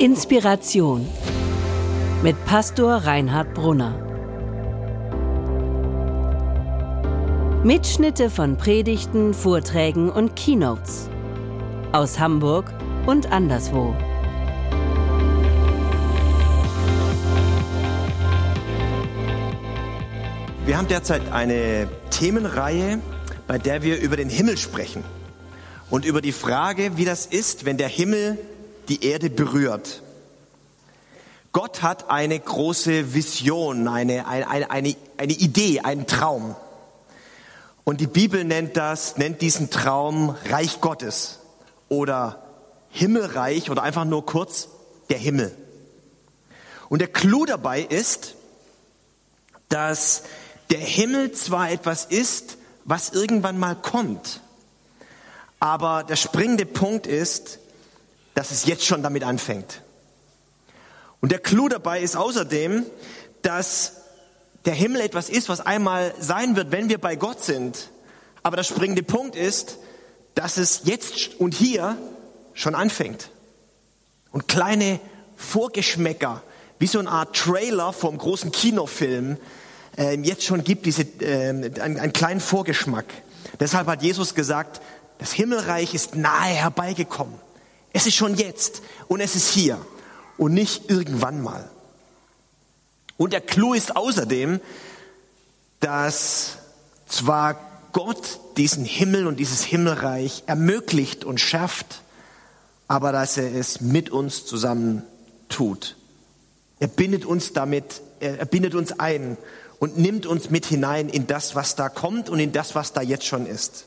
Inspiration mit Pastor Reinhard Brunner. Mitschnitte von Predigten, Vorträgen und Keynotes aus Hamburg und anderswo. Wir haben derzeit eine Themenreihe, bei der wir über den Himmel sprechen und über die Frage, wie das ist, wenn der Himmel die Erde berührt. Gott hat eine große Vision, eine, eine, eine, eine Idee, einen Traum. Und die Bibel nennt das, nennt diesen Traum Reich Gottes oder Himmelreich oder einfach nur kurz der Himmel. Und der Clou dabei ist, dass der Himmel zwar etwas ist, was irgendwann mal kommt, aber der springende Punkt ist, dass es jetzt schon damit anfängt. Und der Clou dabei ist außerdem, dass der Himmel etwas ist, was einmal sein wird, wenn wir bei Gott sind. Aber der springende Punkt ist, dass es jetzt und hier schon anfängt. Und kleine Vorgeschmäcker, wie so eine Art Trailer vom großen Kinofilm, äh, jetzt schon gibt, diese, äh, einen, einen kleinen Vorgeschmack. Deshalb hat Jesus gesagt, das Himmelreich ist nahe herbeigekommen. Es ist schon jetzt und es ist hier und nicht irgendwann mal. Und der Clou ist außerdem, dass zwar Gott diesen Himmel und dieses Himmelreich ermöglicht und schafft, aber dass er es mit uns zusammen tut. Er bindet uns damit, er bindet uns ein und nimmt uns mit hinein in das, was da kommt und in das, was da jetzt schon ist.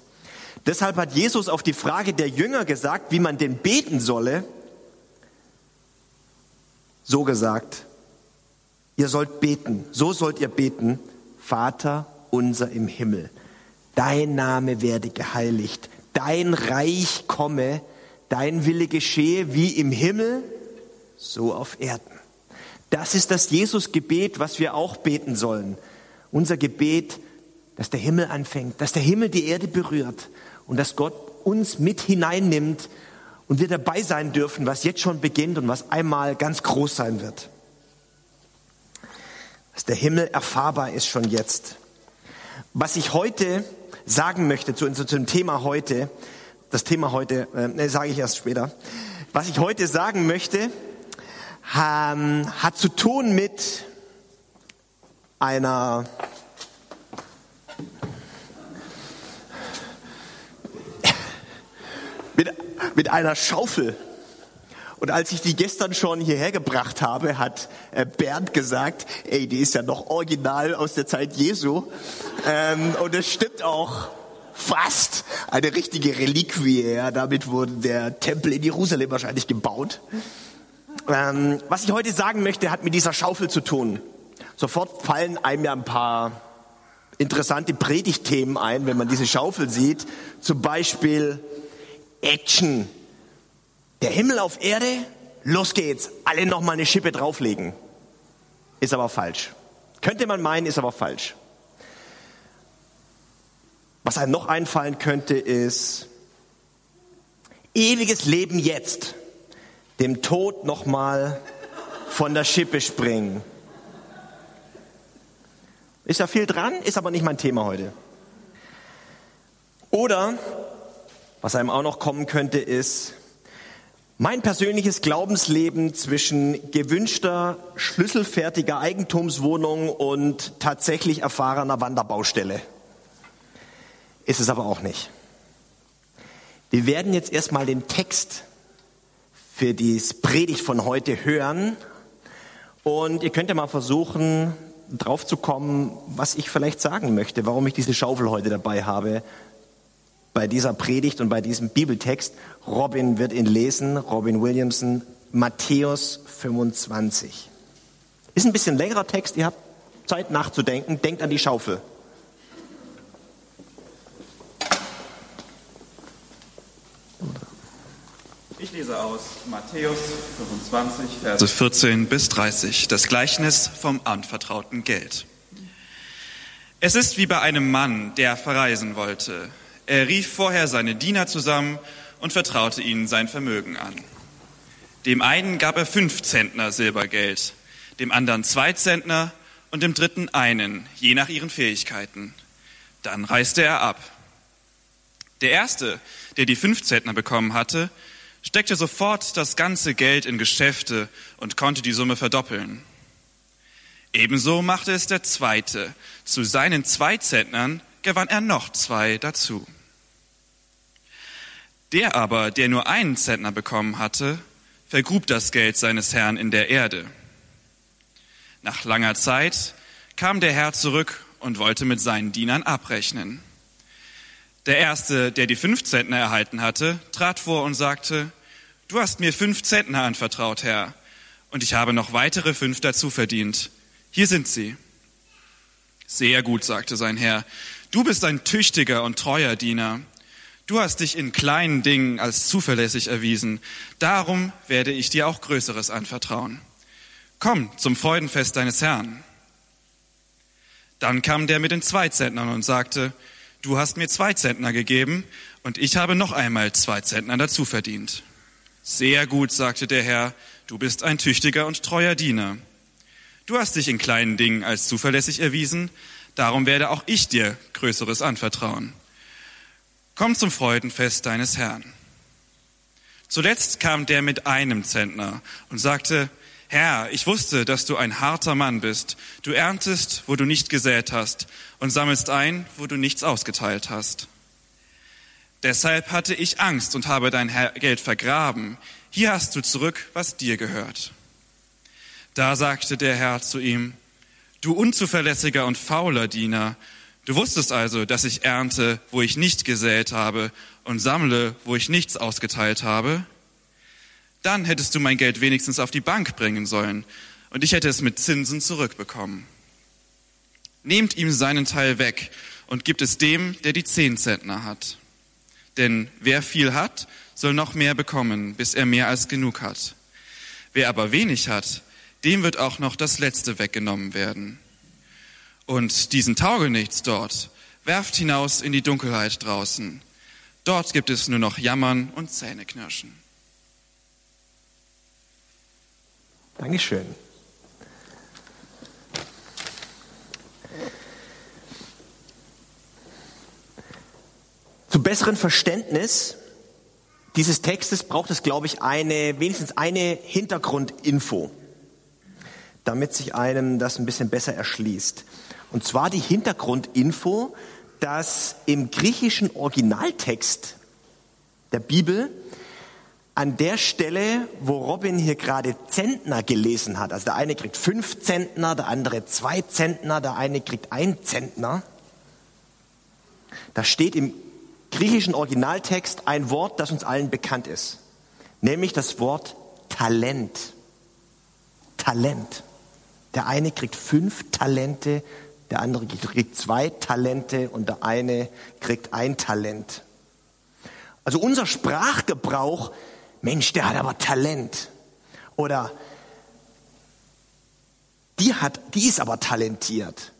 Deshalb hat Jesus auf die Frage der Jünger gesagt, wie man denn beten solle, so gesagt, ihr sollt beten, so sollt ihr beten, Vater unser im Himmel, dein Name werde geheiligt, dein Reich komme, dein Wille geschehe wie im Himmel, so auf Erden. Das ist das Jesus-Gebet, was wir auch beten sollen. Unser Gebet, dass der Himmel anfängt, dass der Himmel die Erde berührt und dass Gott uns mit hineinnimmt und wir dabei sein dürfen, was jetzt schon beginnt und was einmal ganz groß sein wird. Dass der Himmel erfahrbar ist schon jetzt. Was ich heute sagen möchte zu, zu dem Thema heute, das Thema heute, äh, sage ich erst später. Was ich heute sagen möchte, ähm, hat zu tun mit einer mit, mit einer Schaufel. Und als ich die gestern schon hierher gebracht habe, hat äh, Bernd gesagt, ey, die ist ja noch original aus der Zeit Jesu. Ähm, und es stimmt auch fast eine richtige Reliquie. Ja, damit wurde der Tempel in Jerusalem wahrscheinlich gebaut. Ähm, was ich heute sagen möchte, hat mit dieser Schaufel zu tun. Sofort fallen einem ja ein paar interessante Predigtthemen ein, wenn man diese Schaufel sieht. Zum Beispiel Action. Der Himmel auf Erde, los geht's. Alle nochmal eine Schippe drauflegen. Ist aber falsch. Könnte man meinen, ist aber falsch. Was einem noch einfallen könnte, ist ewiges Leben jetzt. Dem Tod nochmal von der Schippe springen. Ist ja viel dran, ist aber nicht mein Thema heute. Oder, was einem auch noch kommen könnte, ist mein persönliches Glaubensleben zwischen gewünschter, schlüsselfertiger Eigentumswohnung und tatsächlich erfahrener Wanderbaustelle. Ist es aber auch nicht. Wir werden jetzt erstmal den Text für die Predigt von heute hören und ihr könnt ja mal versuchen, drauf zu kommen, was ich vielleicht sagen möchte, warum ich diese Schaufel heute dabei habe bei dieser Predigt und bei diesem Bibeltext. Robin wird ihn lesen, Robin Williamson, Matthäus 25. Ist ein bisschen längerer Text, ihr habt Zeit nachzudenken, denkt an die Schaufel. Ich lese aus Matthäus 25, Verse 14 bis 30, das Gleichnis vom anvertrauten Geld. Es ist wie bei einem Mann, der verreisen wollte. Er rief vorher seine Diener zusammen und vertraute ihnen sein Vermögen an. Dem einen gab er fünf Zentner Silbergeld, dem anderen zwei Zentner und dem dritten einen, je nach ihren Fähigkeiten. Dann reiste er ab. Der erste, der die fünf Zentner bekommen hatte, steckte sofort das ganze Geld in Geschäfte und konnte die Summe verdoppeln. Ebenso machte es der zweite. Zu seinen zwei Zentnern gewann er noch zwei dazu. Der aber, der nur einen Zentner bekommen hatte, vergrub das Geld seines Herrn in der Erde. Nach langer Zeit kam der Herr zurück und wollte mit seinen Dienern abrechnen. Der erste, der die fünf Zentner erhalten hatte, trat vor und sagte, du hast mir fünf Zentner anvertraut, Herr, und ich habe noch weitere fünf dazu verdient. Hier sind sie. Sehr gut, sagte sein Herr, du bist ein tüchtiger und treuer Diener. Du hast dich in kleinen Dingen als zuverlässig erwiesen. Darum werde ich dir auch Größeres anvertrauen. Komm zum Freudenfest deines Herrn. Dann kam der mit den zwei Zentnern und sagte, du hast mir zwei Zentner gegeben und ich habe noch einmal zwei Zentner dazu verdient. Sehr gut, sagte der Herr, du bist ein tüchtiger und treuer Diener. Du hast dich in kleinen Dingen als zuverlässig erwiesen, darum werde auch ich dir Größeres anvertrauen. Komm zum Freudenfest deines Herrn. Zuletzt kam der mit einem Zentner und sagte, Herr, ich wusste, dass du ein harter Mann bist. Du erntest, wo du nicht gesät hast, und sammelst ein, wo du nichts ausgeteilt hast. Deshalb hatte ich Angst und habe dein Geld vergraben. Hier hast du zurück, was dir gehört. Da sagte der Herr zu ihm, du unzuverlässiger und fauler Diener, du wusstest also, dass ich ernte, wo ich nicht gesät habe, und sammle, wo ich nichts ausgeteilt habe. Dann hättest du mein Geld wenigstens auf die Bank bringen sollen und ich hätte es mit Zinsen zurückbekommen. Nehmt ihm seinen Teil weg und gibt es dem, der die zehn Zentner hat. Denn wer viel hat, soll noch mehr bekommen, bis er mehr als genug hat. Wer aber wenig hat, dem wird auch noch das Letzte weggenommen werden. Und diesen Taugenichts dort werft hinaus in die Dunkelheit draußen. Dort gibt es nur noch Jammern und Zähneknirschen. Dankeschön. Zu besseren Verständnis dieses Textes braucht es, glaube ich, eine, wenigstens eine Hintergrundinfo, damit sich einem das ein bisschen besser erschließt. Und zwar die Hintergrundinfo, dass im griechischen Originaltext der Bibel an der Stelle, wo Robin hier gerade Zentner gelesen hat, also der eine kriegt fünf Zentner, der andere zwei Zentner, der eine kriegt ein Zentner, da steht im griechischen Originaltext ein Wort, das uns allen bekannt ist, nämlich das Wort Talent. Talent. Der eine kriegt fünf Talente, der andere kriegt zwei Talente und der eine kriegt ein Talent. Also unser Sprachgebrauch Mensch, der hat aber Talent. Oder die hat, die ist aber talentiert.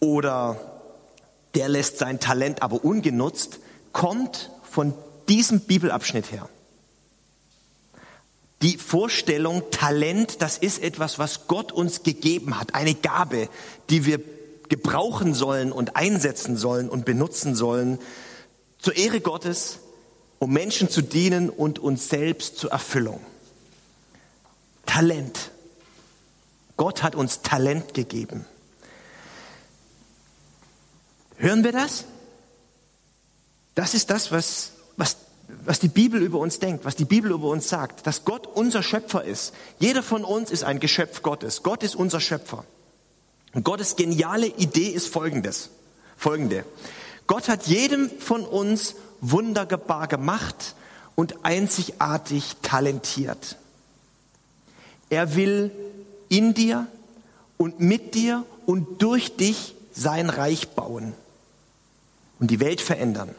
Oder der lässt sein Talent aber ungenutzt, kommt von diesem Bibelabschnitt her. Die Vorstellung, Talent, das ist etwas, was Gott uns gegeben hat, eine Gabe, die wir gebrauchen sollen und einsetzen sollen und benutzen sollen zur Ehre Gottes, um Menschen zu dienen und uns selbst zur Erfüllung. Talent. Gott hat uns Talent gegeben. Hören wir das? Das ist das, was, was, was die Bibel über uns denkt, was die Bibel über uns sagt, dass Gott unser Schöpfer ist. Jeder von uns ist ein Geschöpf Gottes. Gott ist unser Schöpfer. Und Gottes geniale Idee ist folgendes, folgende. Gott hat jedem von uns wunderbar gemacht und einzigartig talentiert. Er will in dir und mit dir und durch dich sein Reich bauen und die Welt verändern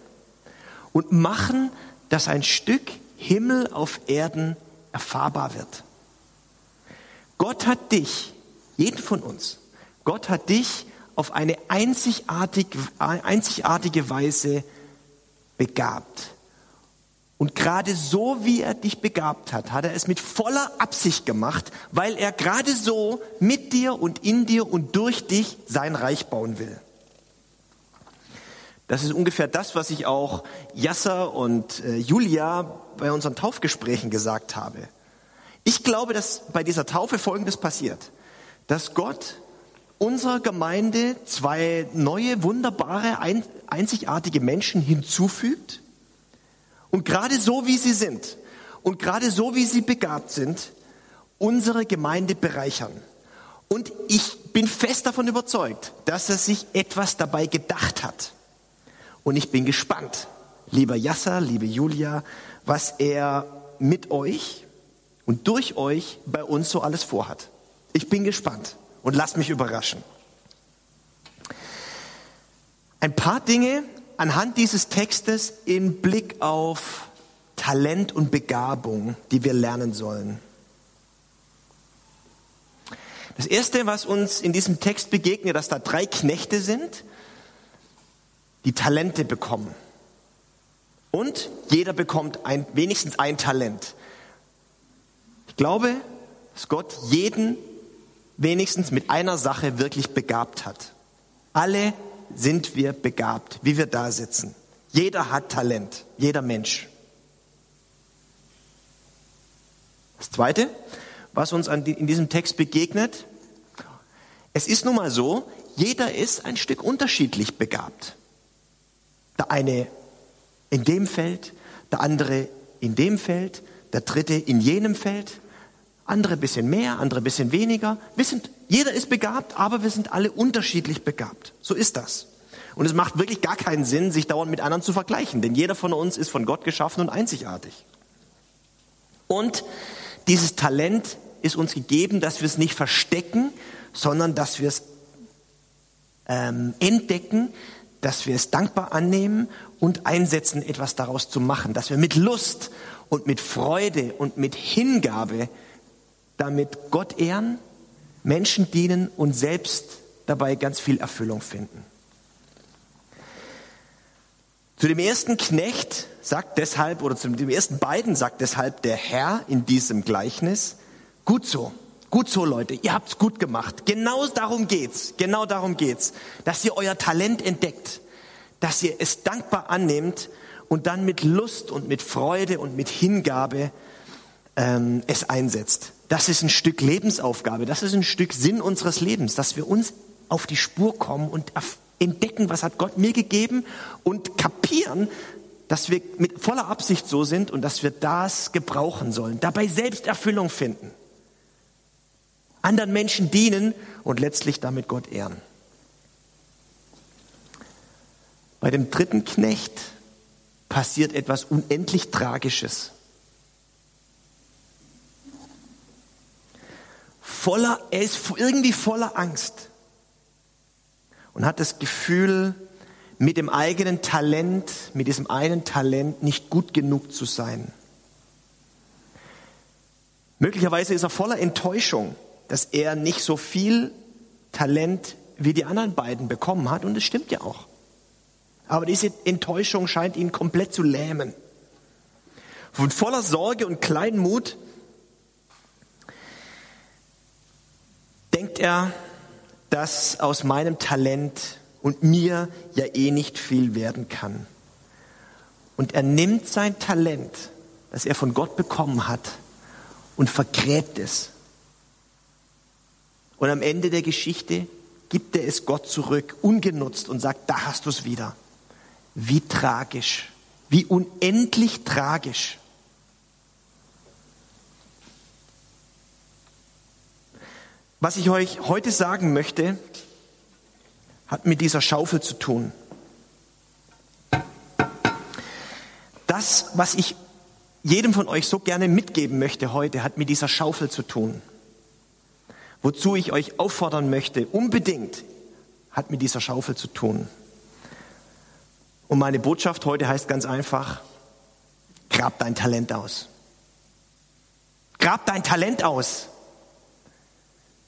und machen, dass ein Stück Himmel auf Erden erfahrbar wird. Gott hat dich, jeden von uns, Gott hat dich auf eine einzigartige, einzigartige Weise begabt. Und gerade so, wie er dich begabt hat, hat er es mit voller Absicht gemacht, weil er gerade so mit dir und in dir und durch dich sein Reich bauen will. Das ist ungefähr das, was ich auch Yasser und äh, Julia bei unseren Taufgesprächen gesagt habe. Ich glaube, dass bei dieser Taufe Folgendes passiert, dass Gott unserer Gemeinde zwei neue, wunderbare, einzigartige Menschen hinzufügt und gerade so, wie sie sind und gerade so, wie sie begabt sind, unsere Gemeinde bereichern. Und ich bin fest davon überzeugt, dass er sich etwas dabei gedacht hat. Und ich bin gespannt, lieber Yasser, liebe Julia, was er mit euch und durch euch bei uns so alles vorhat. Ich bin gespannt und lasst mich überraschen. Ein paar Dinge anhand dieses Textes im Blick auf Talent und Begabung, die wir lernen sollen. Das Erste, was uns in diesem Text begegnet, dass da drei Knechte sind, die Talente bekommen. Und jeder bekommt ein, wenigstens ein Talent. Ich glaube, dass Gott jeden wenigstens mit einer Sache wirklich begabt hat. Alle sind wir begabt, wie wir da sitzen. Jeder hat Talent, jeder Mensch. Das Zweite, was uns in diesem Text begegnet, es ist nun mal so, jeder ist ein Stück unterschiedlich begabt. Der eine in dem Feld, der andere in dem Feld, der dritte in jenem Feld, andere ein bisschen mehr, andere ein bisschen weniger. Wir sind, jeder ist begabt, aber wir sind alle unterschiedlich begabt. So ist das. Und es macht wirklich gar keinen Sinn, sich dauernd mit anderen zu vergleichen, denn jeder von uns ist von Gott geschaffen und einzigartig. Und dieses Talent ist uns gegeben, dass wir es nicht verstecken, sondern dass wir es ähm, entdecken, dass wir es dankbar annehmen und einsetzen, etwas daraus zu machen, dass wir mit Lust und mit Freude und mit Hingabe damit Gott ehren, Menschen dienen und selbst dabei ganz viel Erfüllung finden. Zu dem ersten Knecht sagt deshalb, oder zu dem ersten beiden sagt deshalb der Herr in diesem Gleichnis, gut so, gut so Leute, ihr habt's gut gemacht. Genau darum geht's, genau darum geht's, dass ihr euer Talent entdeckt, dass ihr es dankbar annehmt und dann mit Lust und mit Freude und mit Hingabe ähm, es einsetzt. Das ist ein Stück Lebensaufgabe, das ist ein Stück Sinn unseres Lebens, dass wir uns auf die Spur kommen und entdecken, was hat Gott mir gegeben und kapieren, dass wir mit voller Absicht so sind und dass wir das gebrauchen sollen, dabei Selbsterfüllung finden, anderen Menschen dienen und letztlich damit Gott ehren. Bei dem dritten Knecht passiert etwas unendlich Tragisches. voller, er ist irgendwie voller Angst und hat das Gefühl, mit dem eigenen Talent, mit diesem einen Talent nicht gut genug zu sein. Möglicherweise ist er voller Enttäuschung, dass er nicht so viel Talent wie die anderen beiden bekommen hat und es stimmt ja auch. Aber diese Enttäuschung scheint ihn komplett zu lähmen. Und voller Sorge und Kleinmut denkt er, dass aus meinem Talent und mir ja eh nicht viel werden kann. Und er nimmt sein Talent, das er von Gott bekommen hat, und vergräbt es. Und am Ende der Geschichte gibt er es Gott zurück, ungenutzt, und sagt, da hast du es wieder. Wie tragisch, wie unendlich tragisch. Was ich euch heute sagen möchte, hat mit dieser Schaufel zu tun. Das, was ich jedem von euch so gerne mitgeben möchte heute, hat mit dieser Schaufel zu tun. Wozu ich euch auffordern möchte, unbedingt, hat mit dieser Schaufel zu tun. Und meine Botschaft heute heißt ganz einfach, grab dein Talent aus. Grab dein Talent aus.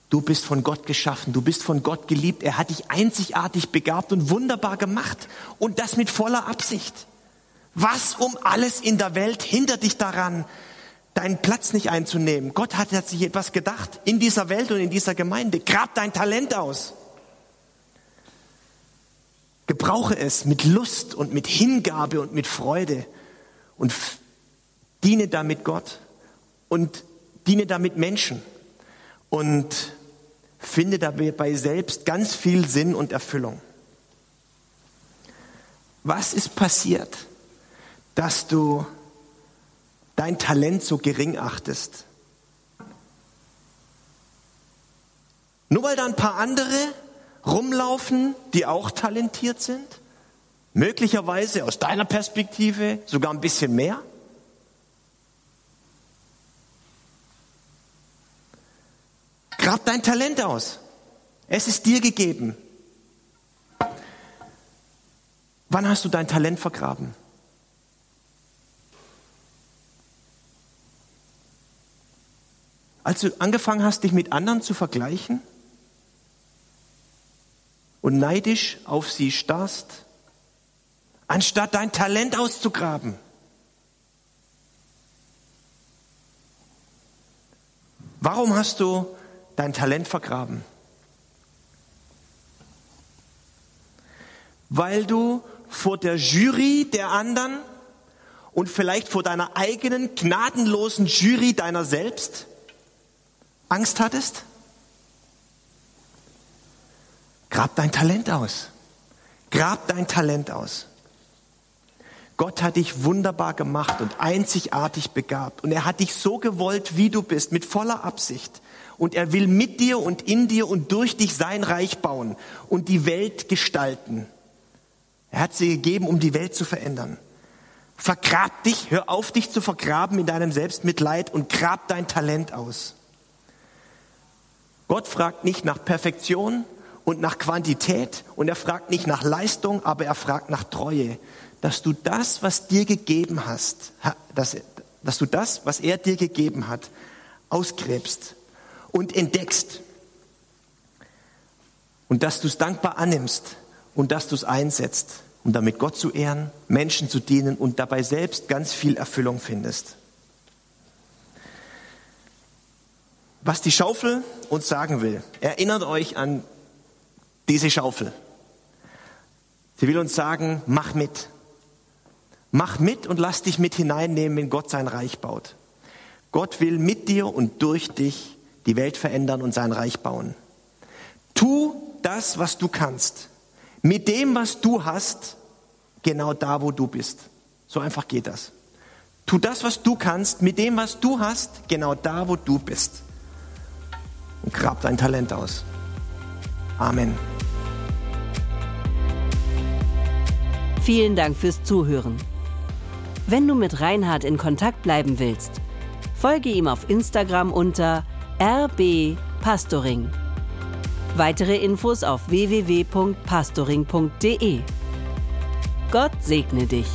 Du bist von Gott geschaffen, du bist von Gott geliebt. Er hat dich einzigartig begabt und wunderbar gemacht. Und das mit voller Absicht. Was um alles in der Welt hindert dich daran, deinen Platz nicht einzunehmen? Gott hat sich etwas gedacht in dieser Welt und in dieser Gemeinde. Grab dein Talent aus. Gebrauche es mit Lust und mit Hingabe und mit Freude und diene damit Gott und diene damit Menschen und finde dabei selbst ganz viel Sinn und Erfüllung. Was ist passiert, dass du dein Talent so gering achtest? Nur weil da ein paar andere rumlaufen, die auch talentiert sind? Möglicherweise aus deiner Perspektive sogar ein bisschen mehr? Grab dein Talent aus. Es ist dir gegeben. Wann hast du dein Talent vergraben? Als du angefangen hast, dich mit anderen zu vergleichen und neidisch auf sie starrst, anstatt dein Talent auszugraben. Warum hast du dein Talent vergraben? Weil du vor der Jury der anderen und vielleicht vor deiner eigenen gnadenlosen Jury deiner selbst Angst hattest? Grab dein Talent aus. Grab dein Talent aus. Gott hat dich wunderbar gemacht und einzigartig begabt. Und er hat dich so gewollt, wie du bist, mit voller Absicht. Und er will mit dir und in dir und durch dich sein Reich bauen und die Welt gestalten. Er hat sie gegeben, um die Welt zu verändern. Vergrab dich, hör auf, dich zu vergraben in deinem Selbstmitleid und grab dein Talent aus. Gott fragt nicht nach Perfektion und nach Quantität und er fragt nicht nach Leistung, aber er fragt nach Treue, dass du das, was dir gegeben hast, dass, dass du das, was er dir gegeben hat, ausgräbst und entdeckst und dass du es dankbar annimmst und dass du es einsetzt, um damit Gott zu ehren, Menschen zu dienen und dabei selbst ganz viel Erfüllung findest. Was die Schaufel uns sagen will, erinnert euch an diese Schaufel. Sie will uns sagen, mach mit. Mach mit und lass dich mit hineinnehmen, wenn Gott sein Reich baut. Gott will mit dir und durch dich die Welt verändern und sein Reich bauen. Tu das, was du kannst mit dem, was du hast, genau da, wo du bist. So einfach geht das. Tu das, was du kannst, mit dem, was du hast, genau da, wo du bist. Und grab dein Talent aus. Amen. Vielen Dank fürs Zuhören. Wenn du mit Reinhard in Kontakt bleiben willst, folge ihm auf Instagram unter rbpastoring. Weitere Infos auf www.pastoring.de. Gott segne dich.